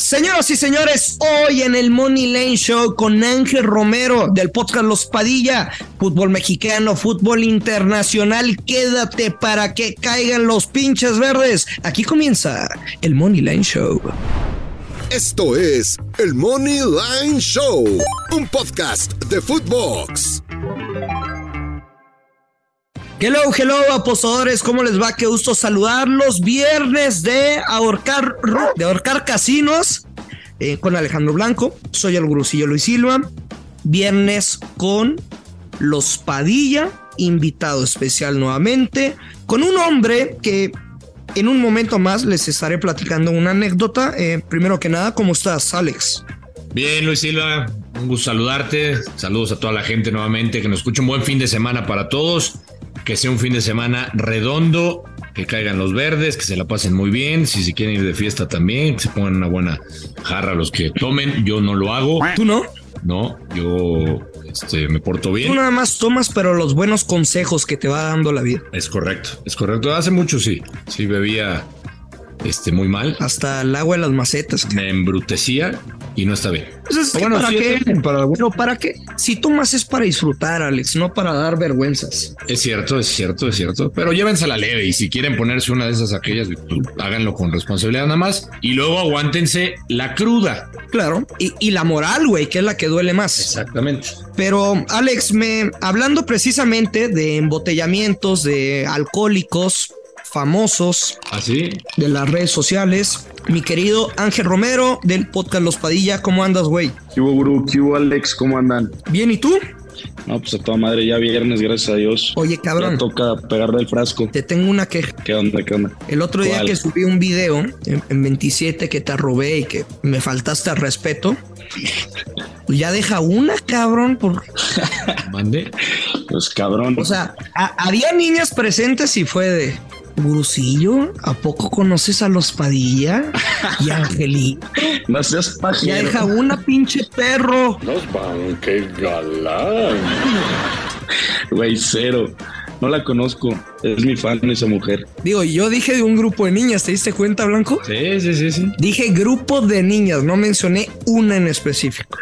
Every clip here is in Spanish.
Señoras y señores, hoy en el Money Lane Show con Ángel Romero del podcast Los Padilla, fútbol mexicano, fútbol internacional, quédate para que caigan los pinches verdes. Aquí comienza el Money Lane Show. Esto es el Money Line Show, un podcast de Footbox. Hello, hello, apostadores, ¿cómo les va? Qué gusto saludarlos. Viernes de ahorcar, de ahorcar casinos eh, con Alejandro Blanco. Soy el gurusillo Luis Silva. Viernes con los Padilla, invitado especial nuevamente, con un hombre que en un momento más les estaré platicando una anécdota. Eh, primero que nada, ¿cómo estás, Alex? Bien, Luis Silva, un gusto saludarte. Saludos a toda la gente nuevamente, que nos escuche un buen fin de semana para todos que sea un fin de semana redondo, que caigan los verdes, que se la pasen muy bien, si se quieren ir de fiesta también, que se pongan una buena jarra los que tomen, yo no lo hago. ¿Tú no? No, yo este, me porto bien. Tú nada más tomas, pero los buenos consejos que te va dando la vida. Es correcto, es correcto. Hace mucho sí, sí bebía este, muy mal. Hasta el agua de las macetas. Me embrutecía y no está bien. Pues bueno, ¿para qué? Para, bueno, ¿para qué? Si tomas es para disfrutar, Alex, no para dar vergüenzas. Es cierto, es cierto, es cierto. Pero llévense la leve y si quieren ponerse una de esas aquellas, pues, háganlo con responsabilidad nada más y luego aguántense la cruda. Claro. Y, y la moral, güey, que es la que duele más. Exactamente. Pero, Alex, me hablando precisamente de embotellamientos de alcohólicos, famosos ¿Así? de las redes sociales. Mi querido Ángel Romero del podcast Los Padilla, ¿cómo andas, güey? ¿Qué hubo, Guru? ¿Qué hubo, Alex? ¿Cómo andan? Bien, ¿y tú? No, pues a toda madre, ya viernes, gracias a Dios. Oye, cabrón. Ya toca pegarle el frasco. Te tengo una queja. ¿Qué onda, qué onda? El otro día que subí un video en, en 27 que te robé y que me faltaste al respeto. pues Ya deja una, cabrón, por... Mande. Pues cabrón. O sea, a- había niñas presentes y fue de... Gurusillo, ¿a poco conoces a los Padilla? Y Angelito. no seas Ya pajero. deja una pinche perro. Los van, qué galán. Güey, cero. No la conozco. Es mi fan esa mujer. Digo, yo dije de un grupo de niñas, ¿te diste cuenta, Blanco? Sí, sí, sí, sí. Dije grupo de niñas, no mencioné una en específico.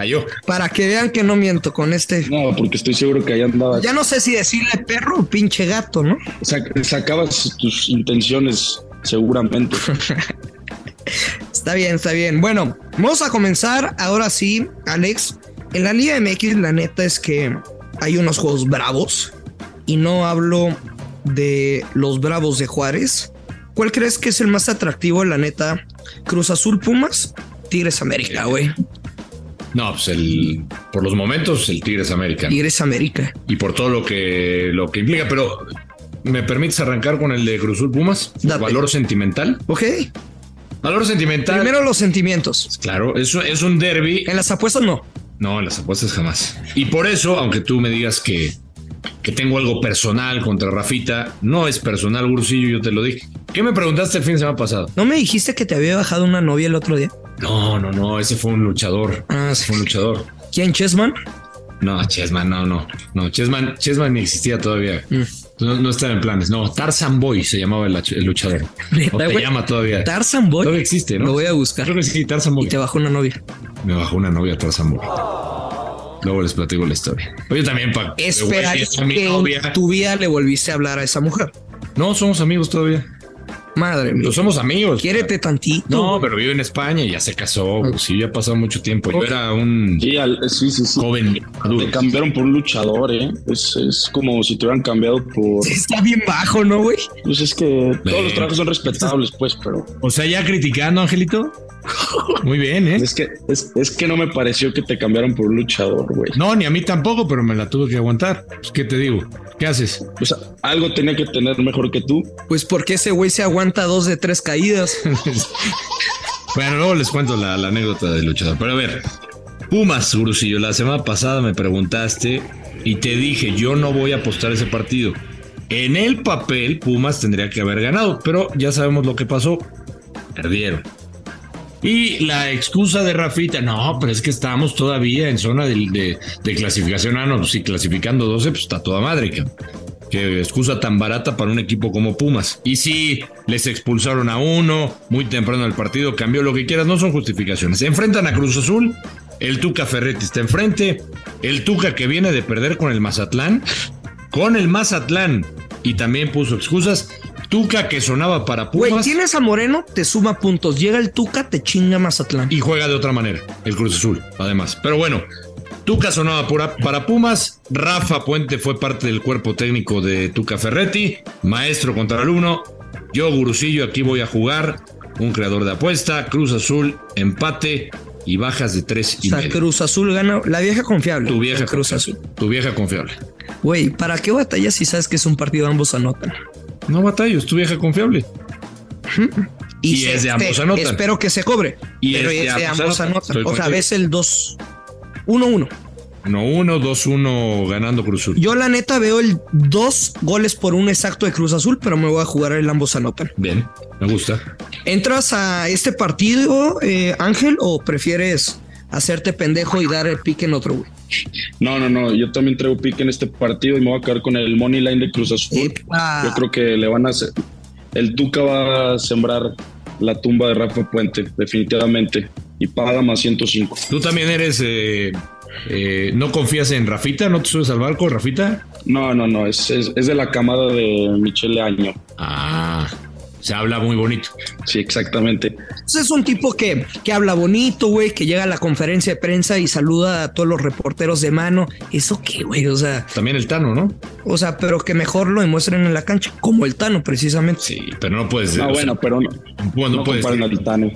Cayó. Para que vean que no miento con este. No, porque estoy seguro que ahí andabas. Ya no sé si decirle perro o pinche gato, ¿no? Sac- sacabas tus intenciones, seguramente. Está bien, está bien. Bueno, vamos a comenzar ahora sí, Alex. En la Liga MX, la neta es que hay unos juegos bravos. Y no hablo de los bravos de Juárez. ¿Cuál crees que es el más atractivo, la neta? Cruz Azul Pumas, Tigres América, güey. No, pues el, por los momentos el Tigres América. Tigres América. Y por todo lo que, lo que implica, pero ¿me permites arrancar con el de Cruzul Pumas? Date. Valor sentimental. Ok. Valor sentimental. Primero los sentimientos. Claro, eso es un derby. En las apuestas no. No, en las apuestas jamás. Y por eso, aunque tú me digas que, que tengo algo personal contra Rafita, no es personal, Bursillo, yo te lo dije. ¿Qué me preguntaste el fin de semana pasado? ¿No me dijiste que te había bajado una novia el otro día? No, no, no, ese fue un luchador. Ah, Ese fue un luchador. ¿Quién, Chessman? No, Chessman, no, no. No, Chessman, Chessman ni existía todavía. Mm. No, no estaba en planes. No, Tarzan Boy se llamaba el, el luchador. ¿Neta, O te llama todavía. Tarzan Boy. Todavía existe, ¿no? Lo voy a buscar. Creo que sí, Tarzan Y Boy. te bajó una novia. Me bajó una novia Tarzan Boy. Luego les platico la historia. Oye, también para Esperaría mi que en tu vida le volviste a hablar a esa mujer. No, somos amigos todavía. Madre mía. No somos amigos. Quiérete tantito. No, pero vive en España y ya se casó. Pues sí, ya ha pasado mucho tiempo. Yo era un Sí, al- sí, sí, sí. joven Te adulto. cambiaron por un luchador, ¿eh? Es, es como si te hubieran cambiado por... Sí, Está bien bajo, ¿no, güey? Pues es que todos los trabajos son respetables, pues, pero... O sea, ya criticando, Angelito. Muy bien, ¿eh? Es que, es, es que no me pareció que te cambiaron por un luchador, güey. No, ni a mí tampoco, pero me la tuve que aguantar. Pues, ¿Qué te digo? ¿Qué haces? Sea, algo tenía que tener mejor que tú. Pues porque ese güey se aguanta dos de tres caídas. Bueno, luego les cuento la, la anécdota del luchador. Pero a ver, Pumas, Gurusillo, la semana pasada me preguntaste y te dije, yo no voy a apostar ese partido. En el papel, Pumas tendría que haber ganado, pero ya sabemos lo que pasó. Perdieron. Y la excusa de Rafita, no, pero es que estamos todavía en zona de, clasificación. Ah, no, si clasificando 12, pues está toda madre. Qué excusa tan barata para un equipo como Pumas. Y sí, les expulsaron a uno muy temprano el partido, cambió lo que quieras, no son justificaciones. Se enfrentan a Cruz Azul, el Tuca Ferretti está enfrente, el Tuca que viene de perder con el Mazatlán, con el Mazatlán, y también puso excusas. Tuca que sonaba para Güey, Pumas tienes a Moreno, te suma puntos. Llega el Tuca, te chinga Mazatlán. y juega de otra manera, el Cruz Azul, además. Pero bueno, Tuca sonaba para Pumas, Rafa Puente fue parte del cuerpo técnico de Tuca Ferretti, maestro contra alumno, yo Gurusillo aquí voy a jugar, un creador de apuesta, Cruz Azul, empate y bajas de tres O y sea, medio. Cruz Azul gana. La vieja confiable. Tu vieja Cruz confiable. Azul. Tu vieja confiable. Güey, ¿para qué batallas si sabes que es un partido ambos anotan? No batallo, es tu vieja confiable. Y se- es de ambos te- anotan. Espero que se cobre. Y pero es de ambos ambos anotan. O sea, ves el 2. 1-1. 1-1, 2-1 ganando Cruz Azul. Yo la neta veo el dos goles por un exacto de Cruz Azul, pero me voy a jugar el ambos anotan. Bien, me gusta. ¿Entras a este partido, eh, Ángel, o prefieres hacerte pendejo y dar el pique en otro, güey? No, no, no. Yo también traigo pique en este partido y me voy a quedar con el money line de Cruz Azul. Epa. Yo creo que le van a hacer. El Tuca va a sembrar la tumba de Rafa Puente, definitivamente. Y paga más 105. Tú también eres. eh, eh, ¿No confías en Rafita? ¿No te subes al barco, Rafita? No, no, no. Es, es, es de la camada de Michele Año. Ah, se habla muy bonito. Sí, exactamente. Pues es un tipo que, que habla bonito, güey, que llega a la conferencia de prensa y saluda a todos los reporteros de mano. ¿Eso qué, güey? O sea, También el Tano, ¿no? o sea, pero que mejor lo demuestren en la cancha, como el Tano, precisamente. Sí, pero no puedes. No, sea, bueno, pero no, bueno, no puedes al Tano.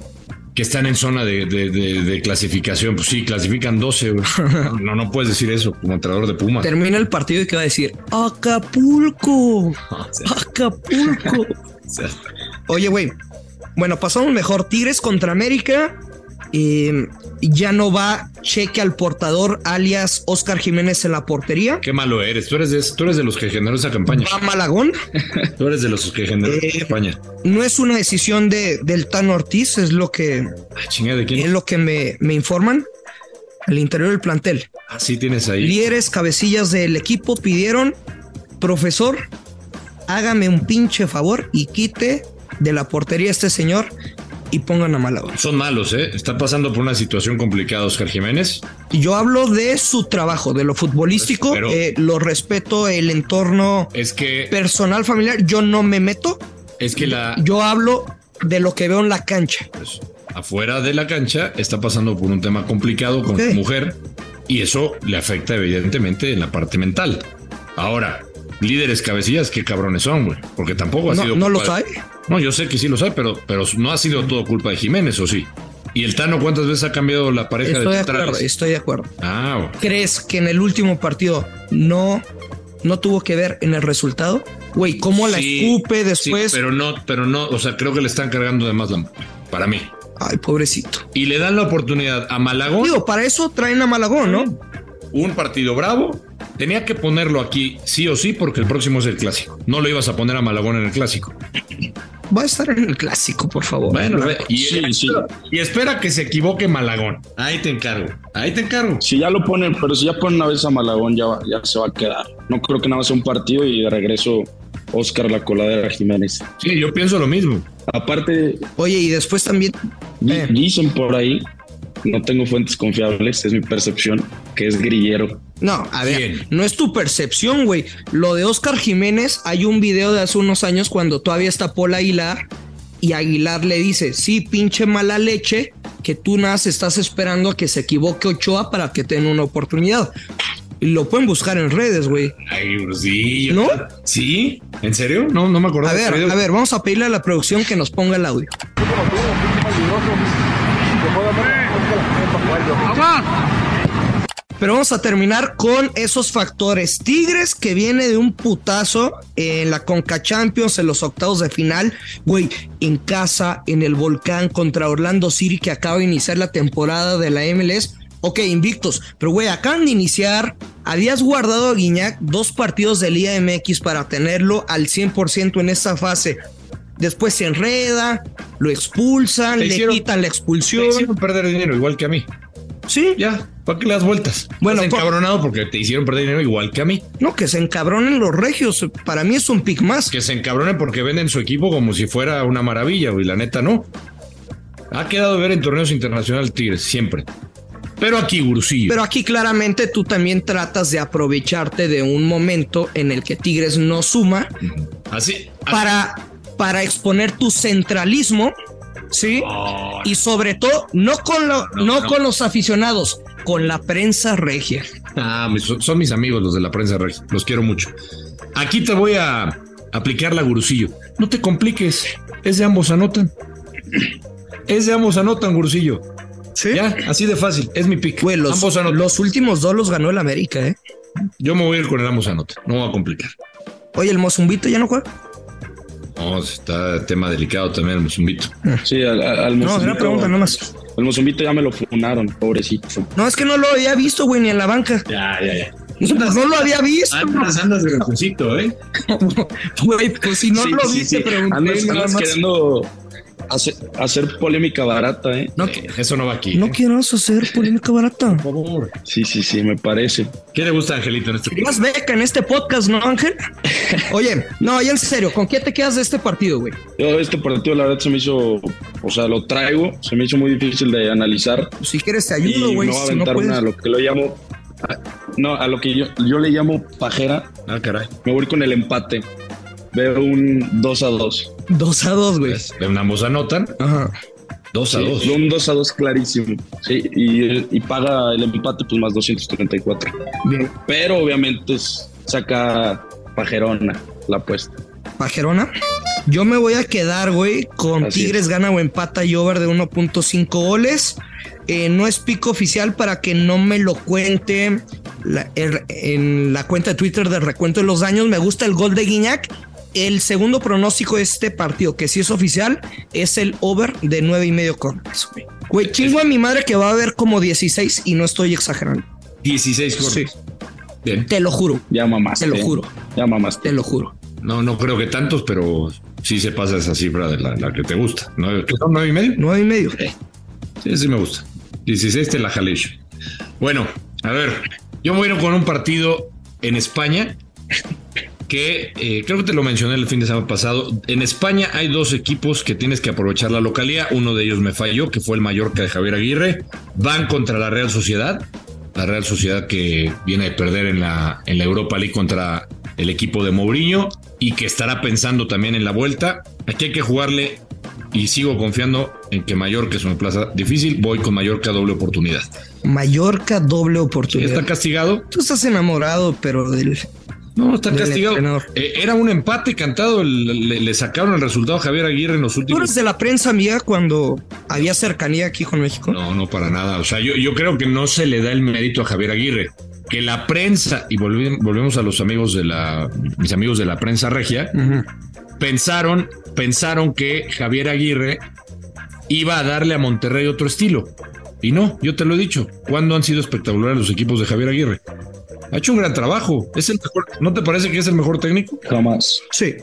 que están en zona de, de- de- de clasificación. Pues sí, clasifican 12. güey. No, no puedes decir eso como entrenador de Pumas. Termina el partido y que va a decir Acapulco, Acapulco. Oye, güey. Bueno, pasamos mejor. Tigres contra América. Eh, ya no va cheque al portador, alias Oscar Jiménez en la portería. Qué malo eres. Tú eres, de, tú eres de los que generó esa campaña. Va Malagón. Tú eres de los que generó Eh, esa campaña. No es una decisión de, del Tan Ortiz, es lo que, Ah, chingada, ¿de es lo que me, me informan. Al interior del plantel. Así tienes ahí. Líderes, cabecillas del equipo pidieron, profesor, hágame un pinche favor y quite de la portería a este señor y pongan a Malagón. Son malos, ¿eh? Está pasando por una situación complicada, Oscar Jiménez. Yo hablo de su trabajo, de lo futbolístico, Pero- eh, lo respeto, el entorno Es que, personal, familiar, yo no me meto, es que la, yo hablo de lo que veo en la cancha. pues, afuera de la cancha está pasando por un tema complicado con su mujer y eso le afecta evidentemente en la parte mental. Ahora, líderes cabecillas, qué cabrones son, güey, porque tampoco ha No, sido no lo culpa de- sabe. No, yo sé que sí lo sabe, pero, pero no ha sido todo culpa de Jiménez, ¿o sí? ¿Y el Tano cuántas veces ha cambiado la pareja Estoy de de acuerdo, estoy de acuerdo. Ah, bueno. ¿Crees que en el último partido no, no tuvo que ver en el resultado? Güey, ¿cómo la Sí, escupe sí, después? pero no, pero no, o sea, creo que le están cargando de más la para mí. Ay, pobrecito. Y le dan la oportunidad a Malagón, Digo, para eso traen a Malagón, ¿no? un partido bravo. Tenía que ponerlo aquí sí o sí porque el próximo es el clásico. No lo ibas a poner a Malagón en el clásico. Va a estar en el clásico, por favor. Bueno, y, Sí, sí. y espera que se equivoque Malagón. Ahí te encargo. Ahí te encargo. Si ya lo ponen, pero si ya ponen una vez a Malagón, ya, va- ya se va a quedar. No creo que nada más sea un partido y de regreso Oscar la coladera Jiménez. Sí, yo pienso lo mismo. Aparte, Oye, y después también. Eh. dicen por ahí, no tengo fuentes confiables, es mi percepción, que es grillero. No, a ver, no es tu percepción, güey. Lo de Oscar Jiménez, hay un video de hace unos años cuando todavía está Paul Aguilar y Aguilar le dice, sí, pinche mala leche, que tú nada estás esperando a que se equivoque Ochoa para que tenga una oportunidad. Y lo pueden buscar en redes, güey. Ay, sí. yo- ¿No? ¿Sí? ¿En serio? No, no me acuerdo. A ver, a ver, vamos a pedirle a la producción que nos ponga el audio. Pero vamos a terminar con esos factores. Tigres que viene de un putazo en la Conca Champions en los octavos de final. Güey, en casa, en el volcán contra Orlando City que acaba de iniciar la temporada de la MLS. Ok, invictos. Pero güey, acaban de iniciar. Habías guardado a Guiñac dos partidos de Liga MX para tenerlo al 100% en esta fase. Después se enreda, lo expulsan, le quitan la Te expulsión. hicieron perder dinero, igual que a mí. Sí. Ya, ¿para qué le das vueltas? Bueno, Estás por- encabronado porque te hicieron perder dinero igual que a mí. No, que se encabronen los regios. Para mí es un pick más. Que se encabronen porque venden su equipo como si fuera una maravilla, güey. La neta, no. Ha quedado de ver en torneos internacionales Tigres, siempre. Pero aquí, Gurusillo. Pero aquí claramente tú también tratas de aprovecharte de un momento en el que Tigres no suma así. así- para, para exponer tu centralismo, ¿sí? Oh, Y sobre todo, no con, lo- No, no, no. con los aficionados, con la prensa regia. Ah, son, mis amigos los de la prensa regia. Los quiero mucho. Aquí te voy a aplicar la gurusillo. No te compliques. Es de ambos anotan. Es de ambos anotan, gurusillo. ¿Sí? Ya, así de fácil. Es mi pick. Los, ambos anotan. los últimos dos los ganó el América, ¿eh? Yo me voy a ir con el ambos anotan. No voy a complicar. Oye, el Mozumbito ya no juega. No, está tema delicado también el musumbito. Sí, al, al, No, era pregunta nomás. Al Mozumbito ya me lo funaron, pobrecito. No, es que no lo había visto, güey, ni en la banca. Ya, ya, ya. No lo había visto. Andas, andas de recuncito, ¿eh? Güey, pues si no Sí, lo sí, viste, sí. pregunté Andas, andas queriendo hacer, hacer polémica barata, ¿eh? No, Eh, Eso no va aquí. no ¿eh? quiero hacer polémica barata. Por favor. Sí, sí, sí, me parece. ¿Qué le gusta Angelito en este? Más beca en este podcast, ¿no, Ángel? Oye, no, y en serio, ¿con qué te quedas de este partido, güey? Yo este partido la verdad se me hizo, o sea, lo traigo, se me hizo muy difícil de analizar Si quieres te ayudo, güey, voy a si no aventar una, lo que lo llamo, a- no, a lo que yo, yo le llamo pajera, Ah, caray. me voy con el empate. Veo un 2 a 2. Dos a dos, güey. Pues, ambos anotan. Ajá. Dos a Sí, dos. Un 2 a 2 clarísimo. Sí, y, y paga el empate pues más 234. Bien. Pero obviamente es- saca pajerona la apuesta. Pajerona. Yo me voy a quedar, güey, con Así Tigres gana o empata y over de 1.5 goles. Eh, no es pico oficial para que no me lo cuente la- el- en la cuenta de Twitter del recuento de los daños. Me gusta el gol de Guiñac. El segundo pronóstico de este partido, que sí es oficial, es el over de nueve y medio corners, güey. Güey, chingo a mi madre que va a haber como 16 y no estoy exagerando. 16 corners. Bien. Te lo juro, Ya mamaste. te lo juro, Ya mamaste. te lo juro. No, no creo que tantos, pero sí se pasa esa cifra de la, la que te gusta. ¿Nueve, ¿Qué son? ¿Nueve y medio? Nueve y medio. Sí, sí me gusta. 16 te la jalé. Bueno, a ver, yo me voy a ir con un partido en España que eh, creo que te lo mencioné el fin de semana pasado. En España hay dos equipos que tienes que aprovechar la localidad. Uno de ellos me falló, que fue el Mallorca de Javier Aguirre. Van contra la Real Sociedad. La Real Sociedad que viene de perder en la, en la Europa League contra el equipo de Mourinho y que estará pensando también en la vuelta. Aquí hay que jugarle y sigo confiando en que Mallorca es una plaza difícil. Voy con Mallorca doble oportunidad. Mallorca doble oportunidad. Está castigado. Tú estás enamorado, pero del. No, está castigado. Eh, era un empate cantado. el- le, le sacaron el resultado a Javier Aguirre en los ¿Tú últimos. eres de la prensa amiga cuando había cercanía aquí con México? No, no, para nada. O sea, yo, yo creo que no se le da el mérito a Javier Aguirre. Que la prensa, y volvemos a los amigos de la, mis amigos de la prensa regia, pensaron, pensaron que Javier Aguirre iba a darle a Monterrey otro estilo. Y no, yo te lo he dicho. ¿Cuándo han sido espectaculares los equipos de Javier Aguirre? Ha hecho un gran trabajo. Es el mejor. ¿No te parece que es el mejor técnico Jamás. Sí.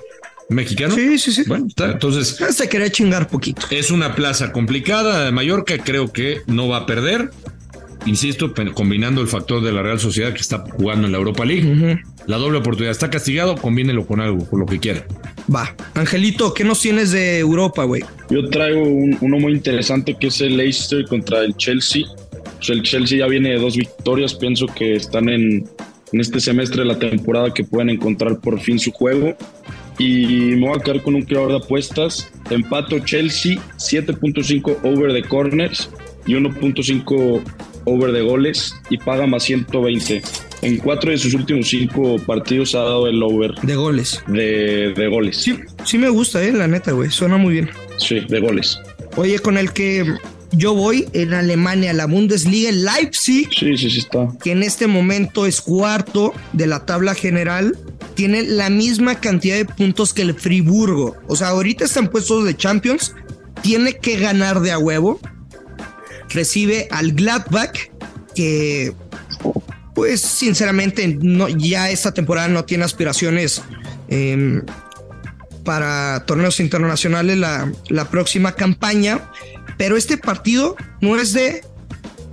mexicano? Sí, sí, sí. Bueno, está. Entonces, Se quería chingar poquito. es una plaza complicada. Mallorca creo que no va a perder. Insisto, combinando el factor de la Real Sociedad que está jugando en la Europa League. La doble oportunidad está castigado, combínelo con algo, con lo que quiera. Va. Angelito, ¿qué nos tienes de Europa, güey? Yo traigo un- uno muy interesante que es el Leicester contra el Chelsea. Pues el Chelsea ya viene de dos victorias. Pienso que están en, en este semestre de la temporada que pueden encontrar por fin su juego. Y me voy a quedar con un creador de apuestas. Empato Chelsea, 7.5 over de corners y 1.5 over de goles y paga más 120. En cuatro de sus últimos cinco partidos ha dado el over De goles. de, de goles. Sí, sí me gusta, eh, la neta, güey. Suena muy bien. Sí, de goles. Oye, con el que yo voy en Alemania, la Bundesliga, el Leipzig, Sí, sí, sí está. que en este momento es cuarto de la tabla general, tiene la misma cantidad de puntos que el Friburgo. O sea, ahorita están puestos de Champions, tiene que ganar de a huevo. Recibe al Gladbach, que pues sinceramente no, ya esta temporada no tiene aspiraciones em, para torneos internacionales la, la próxima campaña. Pero este partido no es de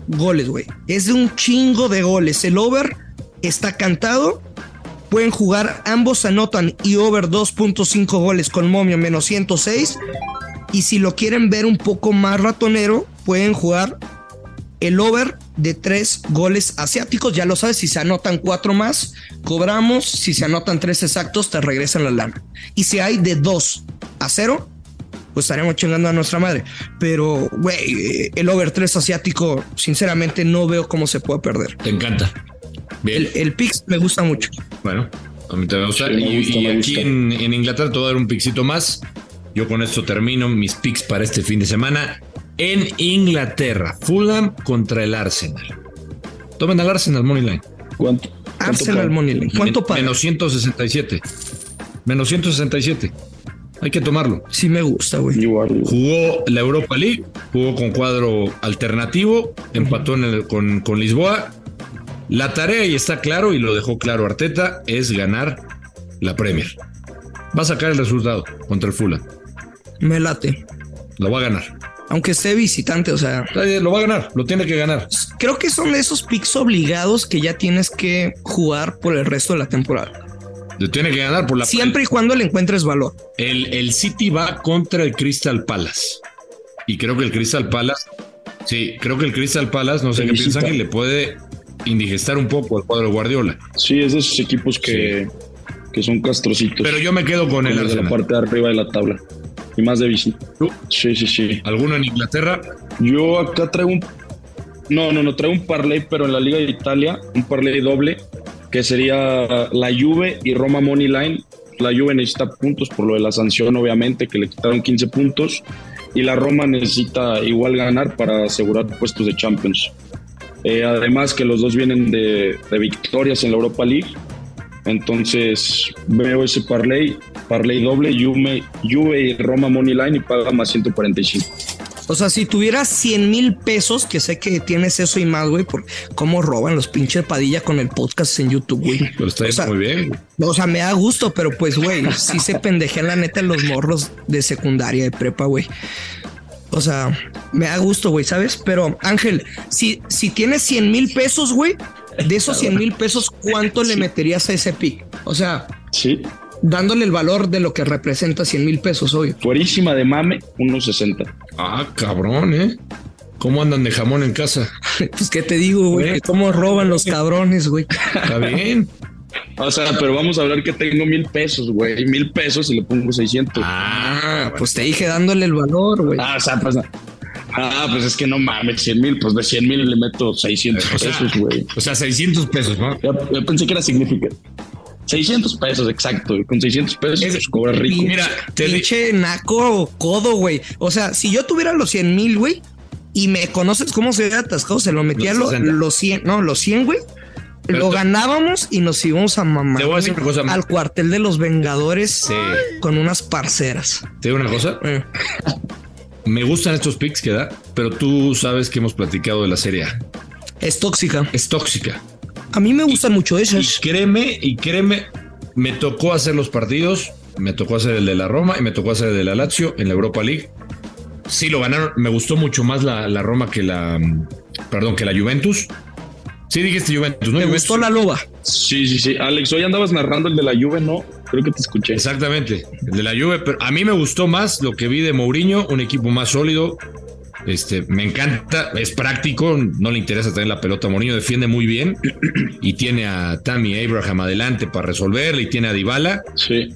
goles, güey. Es de un chingo de goles. El over está cantado. Pueden jugar, ambos anotan y over 2.5 goles con momio menos 106. Y si lo quieren ver un poco más ratonero, pueden jugar el over de tres goles asiáticos. Ya lo sabes, si se anotan cuatro más, cobramos. Si se anotan tres exactos, te regresan la lana. Y si hay de dos a cero, pues estaremos chingando a nuestra madre. Pero, güey, el over 3 asiático, sinceramente no veo cómo se puede perder. Te encanta. Bien. El, el Pix me gusta mucho. Bueno, a mí te va a gustar. Sí, me y gusta, y me aquí gusta. en, en Inglaterra te voy a dar un pixito más. Yo con esto termino mis picks para este fin de semana. En Inglaterra, Fulham contra el Arsenal. Tomen al Arsenal Moneyline. ¿Cuánto? cuánto Arsenal? Moneyline. ¿Cuánto paga? Menos 167. Menos 167. Hay que tomarlo. Sí me gusta, güey. Jugó la Europa League, jugó con cuadro alternativo, empató en el- con, con Lisboa. La tarea, y está claro, y lo dejó claro Arteta, es ganar la Premier. Va a sacar el resultado contra el Fulham. Me late. Lo va a ganar. Aunque esté visitante, o sea, Lo va a ganar, lo tiene que ganar. creo que son de esos picks obligados que ya tienes que jugar por el resto de la temporada. Tiene que ganar por la Siempre y cuando le encuentres valor. El, el City va contra el Crystal Palace. Y creo que el Crystal Palace, sí, creo que el Crystal Palace, no sé qué piensan, que le puede indigestar un poco al cuadro de Guardiola. Sí, es de esos equipos que, que son castrocitos. Pero yo me quedo con el los de la Arsenal. parte de arriba de la tabla. Y más de visita. ¿Tú? Sí, sí, sí. ¿Alguno en Inglaterra? Yo acá traigo un. No, no, no, traigo un parlay, pero en la Liga de Italia, un parlay doble, que sería la Juve y Roma Money Line. La Juve necesita puntos por lo de la sanción, obviamente, que le quitaron 15 puntos. Y la Roma necesita igual ganar para asegurar puestos de Champions. Eh, además que los dos vienen de, victorias en la Europa League. Entonces veo ese parlay, parlay doble, Juve, Juve y Roma Money Line y paga más 145. O sea, si tuvieras 100 mil pesos, que sé que tienes eso y más, güey, por cómo roban los pinches padilla con el podcast en YouTube, güey. Pero está O sea, muy bien. O sea, me da gusto, pero pues, güey, sí se pendejean la neta los morros de secundaria, de prepa, güey. O sea, me da gusto, güey, ¿sabes? Pero Ángel, si, si tienes 100 mil pesos, güey, de esos 100 mil pesos, ¿cuánto le meterías a ese pick? O sea, Sí, dándole el valor de lo que representa 100 mil pesos, obvio. fuerísima de mame, 1.60. Ah, cabrón, ¿eh? ¿Cómo andan de jamón en casa? Pues, ¿qué te digo, güey? Que ¿Cómo roban los cabrones, güey? Está bien. O sea, pero vamos a hablar que tengo mil pesos, güey. Mil pesos y le pongo 600. Ah, pues te dije dándole el valor, güey. Ah, o sea, pues. Ah, pues es que no mames, 100 mil. Pues de 100 mil le meto 600 O sea, pesos, güey. o sea, 600 pesos, ¿no? Ya, ya pensé que era significante. 600 pesos, exacto. Con 600 pesos Es- pues, cobra rico. Mira, te di- Pinche naco o codo, güey. O sea, si yo tuviera los 100 mil, güey, y me conoces cómo se ve atascado, se lo metía Los lo- 60. los 100, no, los 100, güey. Pero Lo te- ganábamos y nos íbamos a mamar Te voy a decir güey, una cosa. al cuartel de los Vengadores Sí. con unas parceras. Te digo una cosa. Eh, Me gustan estos picks que da, pero tú sabes que hemos platicado de la serie A. es tóxica. Es tóxica. A mí me gustan mucho Y esas. créeme, y créeme, me tocó hacer los partidos, me tocó hacer el de la Roma y me tocó hacer el de la Lazio en la Europa League. Sí, lo ganaron. Me gustó mucho más la, la Roma que la, mm, perdón, que la Juventus. Sí, dijiste Juventus, ¿no? Me Juventus. gustó la loba. Sí, sí, sí. Alex, hoy andabas narrando el de la Juve, ¿no? Creo que te escuché. Exactamente, el de la Juve, pero a mí me gustó más lo que vi de Mourinho, un equipo más sólido. Este, me encanta, es práctico, no le interesa tener la pelota. Mourinho defiende muy bien y tiene a Tammy Abraham adelante para resolver y tiene a Dybala. Sí.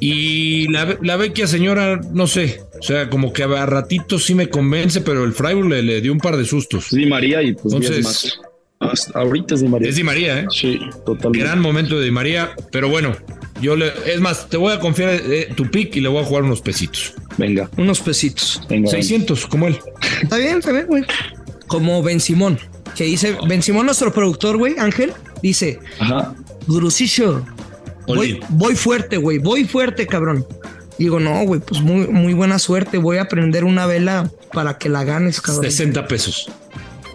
Y la, la vecchia señora, no sé, o sea, como que a ratitos sí me convence, pero el Freiburg le, le dio un par de sustos. Di María y pues Entonces- 10 más. Hasta ahorita es Di María. Es Di María, ¿eh? Sí, totalmente. Gran momento de Di María, pero bueno, yo le, es más, te voy a confiar eh, tu pick y le voy a jugar unos pesitos. Venga, Unos pesitos. venga. 600, como él. Está bien, está bien, güey. Como Ben Simón, que dice, Ben Simón, nuestro productor, güey, Ángel, dice, Ajá. Gurusillo, voy, voy fuerte, güey, voy fuerte, cabrón. Digo, no, güey, pues muy, muy buena suerte. Voy a prender una vela para que la ganes, cabrón. 60 pesos.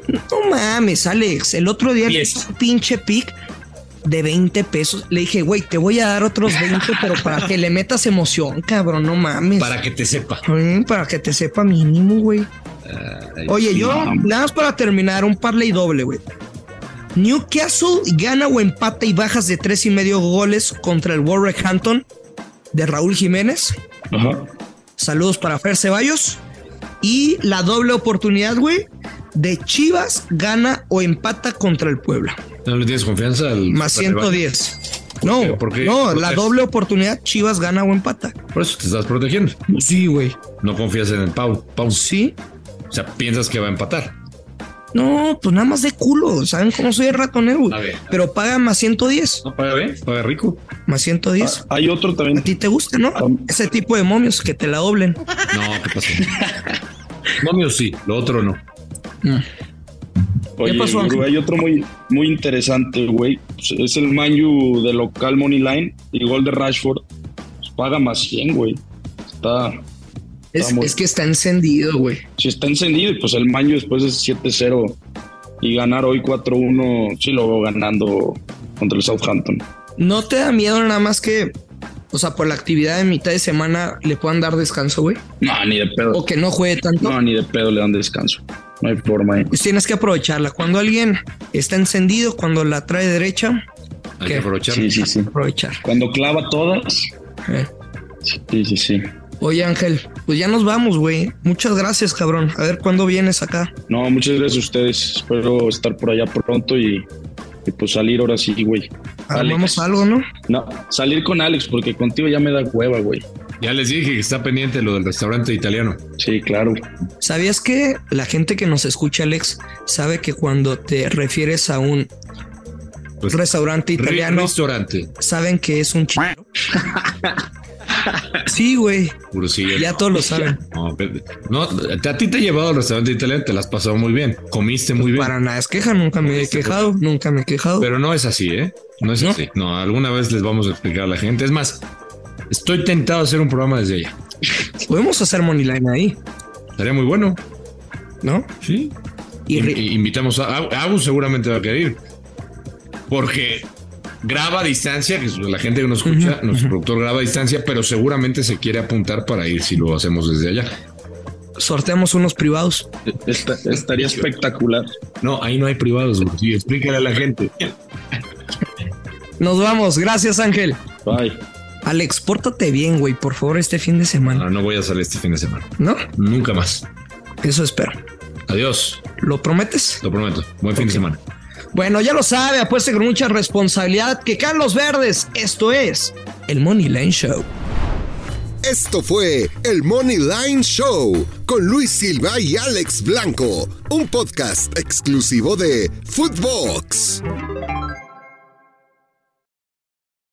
No mames, Alex. El otro día le hice un pinche pick de 20 pesos. Le dije, güey, te voy a dar otros 20, pero para que le metas emoción, cabrón, no mames. Para que te sepa. Mm, para que te sepa mínimo, güey. Ay, Oye, yo, nada más para terminar, un parlay doble, güey. Newcastle gana o empata y bajas de tres y medio goles contra el Wolverhampton de Raúl Jiménez. Ajá. Saludos para Fer Ceballos. Y la doble oportunidad, güey, de Chivas gana o empata contra el Puebla. ¿No le tienes confianza al Más Super Rival? 110. No, qué? ¿Por qué? no, ¿Por la doble oportunidad, Chivas gana o empata. Por eso te estás protegiendo. Sí, güey. No confías en el Pau. Pau. Sí. O sea, piensas que va a empatar. No, pues nada más de culo. ¿Saben cómo soy el ratonero? güey? A ver. Pero paga más 110. No paga bien, paga rico. Más 110. Ah, Hay otro A también. ti te gusta, ¿no? Ese tipo de momios que te la doblen. No, ¿qué pasó? No, mío sí, lo otro no. Oye, pasó, hay otro muy, muy interesante, güey. Pues, Es el Manju de local Money Line y gol de Rashford. Pues paga más 100, güey. Está, Es, que está encendido, güey. si está encendido, y pues el Manju después es 7-0 y ganar hoy 4-1, sí lo veo ganando contra el Southampton. ¿No te da miedo nada más que, o sea, por la actividad de mitad de semana le puedan dar descanso, güey? No, ni de pedo. O que no juegue tanto. No, ni de pedo le dan descanso. No hay forma. eh. Pues tienes que aprovecharla. Cuando alguien está encendido, cuando la trae derecha, Hay que aprovechar. Sí, sí, sí. aprovechar. Cuando clava todas. Eh. Sí, sí, sí. Oye, Ángel, pues ya nos vamos, güey. Muchas gracias, cabrón. A ver cuándo vienes acá. No, muchas gracias a ustedes. Espero estar por allá pronto y, y pues salir ahora sí, güey. Armamos Alex. algo, ¿no? No, salir con Alex porque contigo ya me da hueva, güey. Ya les dije que está pendiente lo del restaurante italiano. Sí, claro. ¿Sabías que la gente que nos escucha, Alex, sabe que cuando te refieres a un Pues, restaurante re- italiano, Restaurante. saben que es un chico? Sí, güey. Ya todos lo saben. No, a ti te he llevado al restaurante italiano, te las has pasado muy bien. Comiste muy bien. Para nada es queja, nunca me he quejado, nunca me he quejado. Pero no es así, ¿eh? No es ¿No? así. No, alguna vez les vamos a explicar a la gente. Es más, estoy tentado a hacer un programa desde allá. Podemos hacer Moneyline ahí, Estaría muy bueno. ¿no? Sí. Y In- ri- invitamos a Agus, seguramente va a querer ir. Porque graba a distancia, que es la gente que nos escucha, nuestro productor graba a distancia, pero seguramente se quiere apuntar para ir si lo hacemos desde allá. sorteamos unos privados. Esta- estaría espectacular. No, ahí no hay privados, güey. Sí, explícale a la gente. Nos vamos. Gracias, Ángel. Bye. Alex, pórtate bien, güey, por favor, este fin de semana. No, no voy a salir este fin de semana. ¿No? Nunca más. Eso espero. Adiós, ¿Lo prometes? lo prometo. Buen fin de semana. Bueno, ya lo sabe, apueste con mucha responsabilidad que Carlos Verdes, esto es el Money Line Show. Esto fue el Money Line Show con Luis Silva y Alex Blanco, un podcast exclusivo de Footbox.